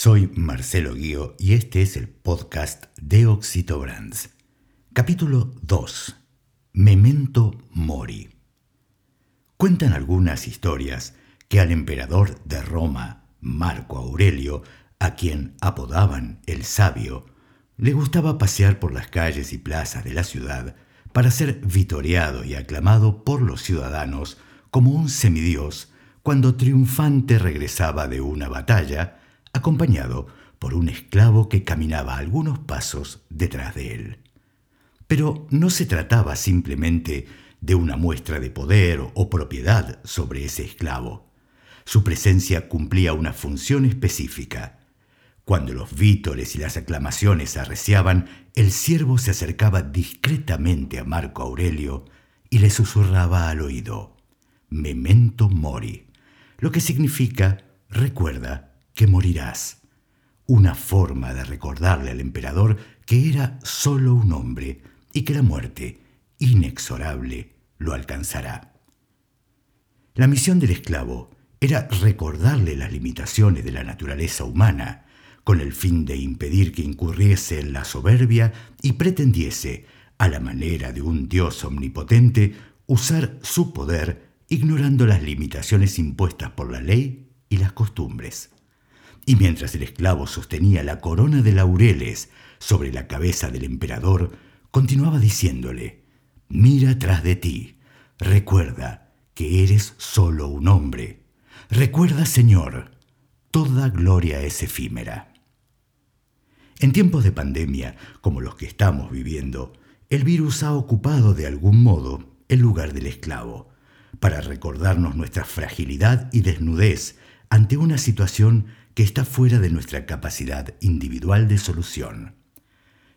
Soy Marcelo Guío y este es el podcast de Oxito Brands. Capítulo 2. Memento Mori. Cuentan algunas historias que al emperador de Roma, Marco Aurelio, a quien apodaban el sabio, le gustaba pasear por las calles y plazas de la ciudad para ser vitoreado y aclamado por los ciudadanos como un semidios cuando triunfante regresaba de una batalla acompañado por un esclavo que caminaba algunos pasos detrás de él. Pero no se trataba simplemente de una muestra de poder o propiedad sobre ese esclavo. Su presencia cumplía una función específica. Cuando los vítores y las aclamaciones arreciaban, el siervo se acercaba discretamente a Marco Aurelio y le susurraba al oído, Memento mori, lo que significa, recuerda, que morirás. Una forma de recordarle al emperador que era solo un hombre y que la muerte, inexorable, lo alcanzará. La misión del esclavo era recordarle las limitaciones de la naturaleza humana, con el fin de impedir que incurriese en la soberbia y pretendiese, a la manera de un dios omnipotente, usar su poder ignorando las limitaciones impuestas por la ley y las costumbres. Y mientras el esclavo sostenía la corona de laureles sobre la cabeza del emperador, continuaba diciéndole, Mira tras de ti, recuerda que eres solo un hombre. Recuerda, Señor, toda gloria es efímera. En tiempos de pandemia, como los que estamos viviendo, el virus ha ocupado de algún modo el lugar del esclavo, para recordarnos nuestra fragilidad y desnudez ante una situación que está fuera de nuestra capacidad individual de solución.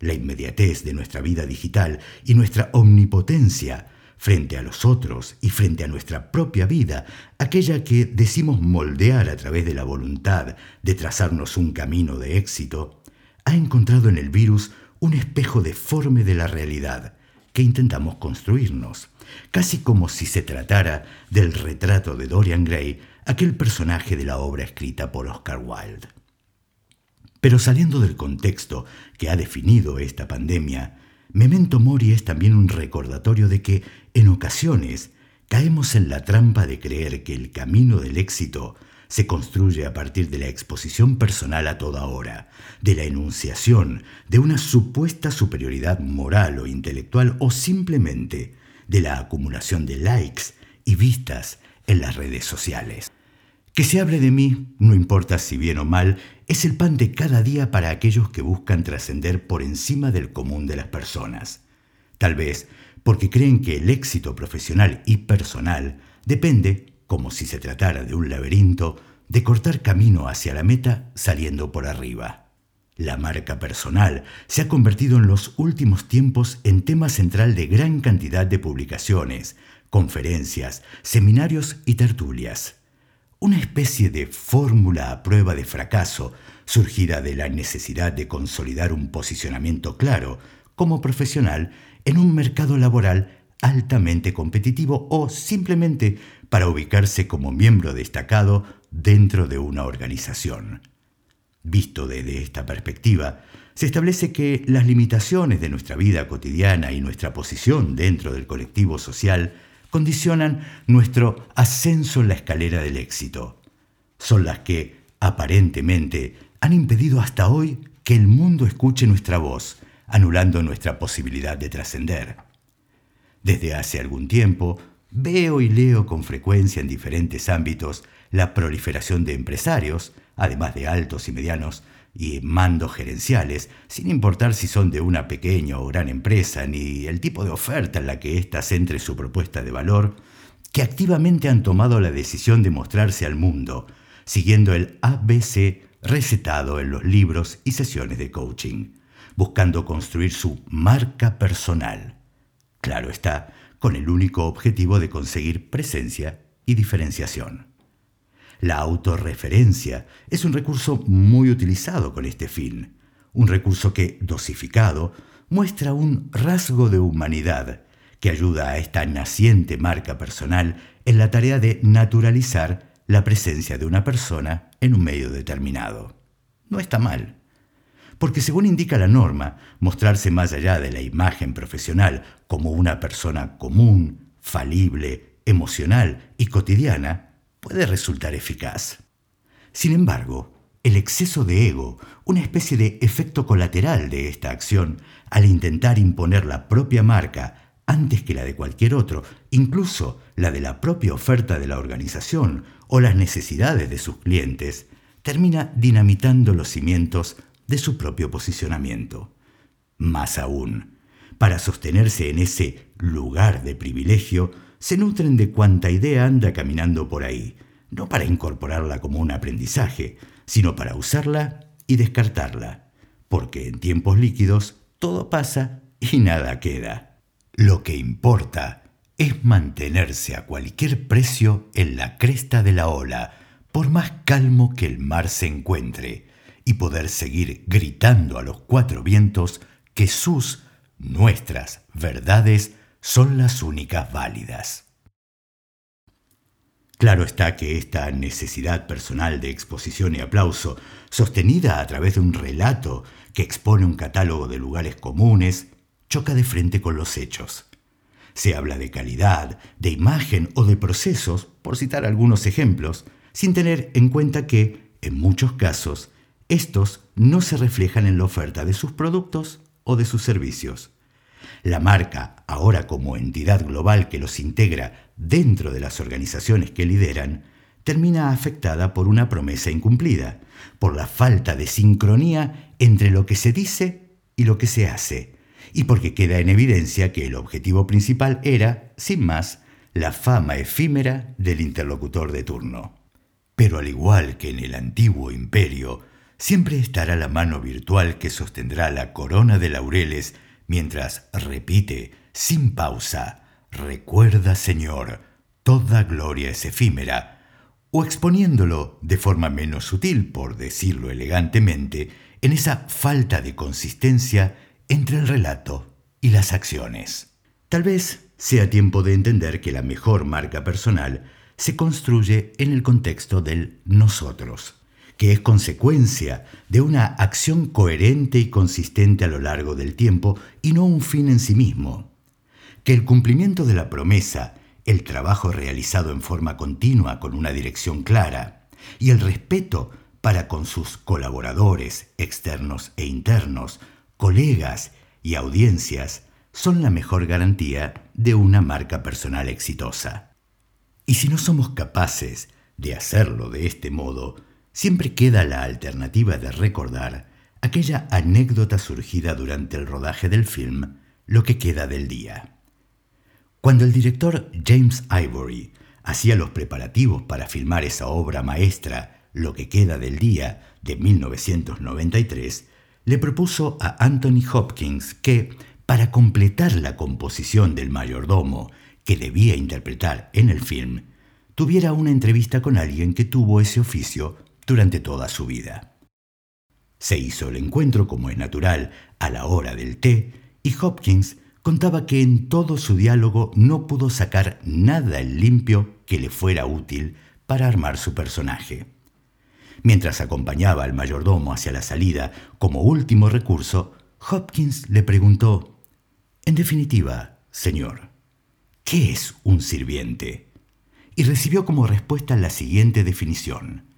La inmediatez de nuestra vida digital y nuestra omnipotencia frente a los otros y frente a nuestra propia vida, aquella que decimos moldear a través de la voluntad de trazarnos un camino de éxito, ha encontrado en el virus un espejo deforme de la realidad que intentamos construirnos, casi como si se tratara del retrato de Dorian Gray aquel personaje de la obra escrita por Oscar Wilde. Pero saliendo del contexto que ha definido esta pandemia, Memento Mori es también un recordatorio de que, en ocasiones, caemos en la trampa de creer que el camino del éxito se construye a partir de la exposición personal a toda hora, de la enunciación de una supuesta superioridad moral o intelectual o simplemente de la acumulación de likes y vistas en las redes sociales. Que se hable de mí, no importa si bien o mal, es el pan de cada día para aquellos que buscan trascender por encima del común de las personas. Tal vez porque creen que el éxito profesional y personal depende, como si se tratara de un laberinto, de cortar camino hacia la meta saliendo por arriba. La marca personal se ha convertido en los últimos tiempos en tema central de gran cantidad de publicaciones, conferencias, seminarios y tertulias una especie de fórmula a prueba de fracaso surgida de la necesidad de consolidar un posicionamiento claro como profesional en un mercado laboral altamente competitivo o simplemente para ubicarse como miembro destacado dentro de una organización. Visto desde esta perspectiva, se establece que las limitaciones de nuestra vida cotidiana y nuestra posición dentro del colectivo social condicionan nuestro ascenso en la escalera del éxito. Son las que, aparentemente, han impedido hasta hoy que el mundo escuche nuestra voz, anulando nuestra posibilidad de trascender. Desde hace algún tiempo, veo y leo con frecuencia en diferentes ámbitos la proliferación de empresarios, además de altos y medianos, y mandos gerenciales, sin importar si son de una pequeña o gran empresa, ni el tipo de oferta en la que ésta centre su propuesta de valor, que activamente han tomado la decisión de mostrarse al mundo, siguiendo el ABC recetado en los libros y sesiones de coaching, buscando construir su marca personal. Claro está, con el único objetivo de conseguir presencia y diferenciación. La autorreferencia es un recurso muy utilizado con este fin, un recurso que, dosificado, muestra un rasgo de humanidad que ayuda a esta naciente marca personal en la tarea de naturalizar la presencia de una persona en un medio determinado. no está mal. Porque según indica la norma, mostrarse más allá de la imagen profesional como una persona común, falible, emocional y cotidiana puede resultar eficaz. Sin embargo, el exceso de ego, una especie de efecto colateral de esta acción, al intentar imponer la propia marca antes que la de cualquier otro, incluso la de la propia oferta de la organización o las necesidades de sus clientes, termina dinamitando los cimientos de su propio posicionamiento. Más aún, para sostenerse en ese lugar de privilegio, se nutren de cuanta idea anda caminando por ahí, no para incorporarla como un aprendizaje, sino para usarla y descartarla, porque en tiempos líquidos todo pasa y nada queda. Lo que importa es mantenerse a cualquier precio en la cresta de la ola, por más calmo que el mar se encuentre, y poder seguir gritando a los cuatro vientos que sus, nuestras verdades son las únicas válidas. Claro está que esta necesidad personal de exposición y aplauso, sostenida a través de un relato que expone un catálogo de lugares comunes, choca de frente con los hechos. Se habla de calidad, de imagen o de procesos, por citar algunos ejemplos, sin tener en cuenta que, en muchos casos, estos no se reflejan en la oferta de sus productos o de sus servicios. La marca, ahora como entidad global que los integra dentro de las organizaciones que lideran, termina afectada por una promesa incumplida, por la falta de sincronía entre lo que se dice y lo que se hace, y porque queda en evidencia que el objetivo principal era, sin más, la fama efímera del interlocutor de turno. Pero al igual que en el antiguo imperio, siempre estará la mano virtual que sostendrá la corona de laureles mientras repite, sin pausa, Recuerda, Señor, toda gloria es efímera, o exponiéndolo de forma menos sutil, por decirlo elegantemente, en esa falta de consistencia entre el relato y las acciones. Tal vez sea tiempo de entender que la mejor marca personal se construye en el contexto del nosotros, que es consecuencia de una acción coherente y consistente a lo largo del tiempo y no un fin en sí mismo. Que el cumplimiento de la promesa, el trabajo realizado en forma continua con una dirección clara y el respeto para con sus colaboradores externos e internos colegas y audiencias son la mejor garantía de una marca personal exitosa. Y si no somos capaces de hacerlo de este modo, siempre queda la alternativa de recordar aquella anécdota surgida durante el rodaje del film Lo que queda del día. Cuando el director James Ivory hacía los preparativos para filmar esa obra maestra Lo que queda del día de 1993, le propuso a Anthony Hopkins que, para completar la composición del mayordomo que debía interpretar en el film, tuviera una entrevista con alguien que tuvo ese oficio durante toda su vida. Se hizo el encuentro, como es natural, a la hora del té, y Hopkins contaba que en todo su diálogo no pudo sacar nada en limpio que le fuera útil para armar su personaje. Mientras acompañaba al mayordomo hacia la salida como último recurso, Hopkins le preguntó, En definitiva, señor, ¿qué es un sirviente? Y recibió como respuesta la siguiente definición.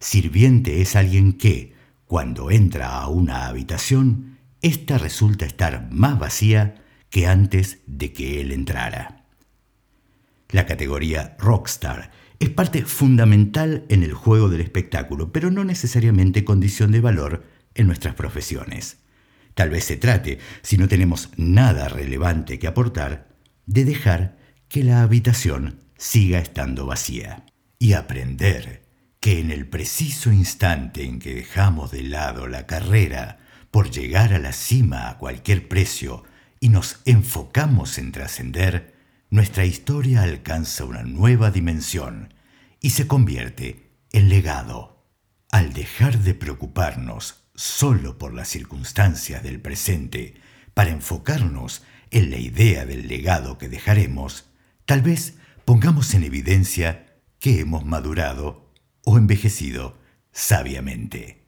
Sirviente es alguien que, cuando entra a una habitación, ésta resulta estar más vacía que antes de que él entrara. La categoría rockstar es parte fundamental en el juego del espectáculo, pero no necesariamente condición de valor en nuestras profesiones. Tal vez se trate, si no tenemos nada relevante que aportar, de dejar que la habitación siga estando vacía y aprender que en el preciso instante en que dejamos de lado la carrera por llegar a la cima a cualquier precio y nos enfocamos en trascender, nuestra historia alcanza una nueva dimensión y se convierte en legado. Al dejar de preocuparnos solo por las circunstancias del presente para enfocarnos en la idea del legado que dejaremos, tal vez pongamos en evidencia que hemos madurado o envejecido sabiamente.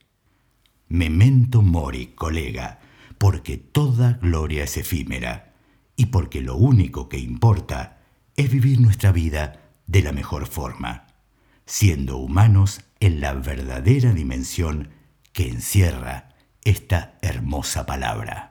Memento mori, colega, porque toda gloria es efímera y porque lo único que importa es vivir nuestra vida de la mejor forma, siendo humanos en la verdadera dimensión que encierra esta hermosa palabra.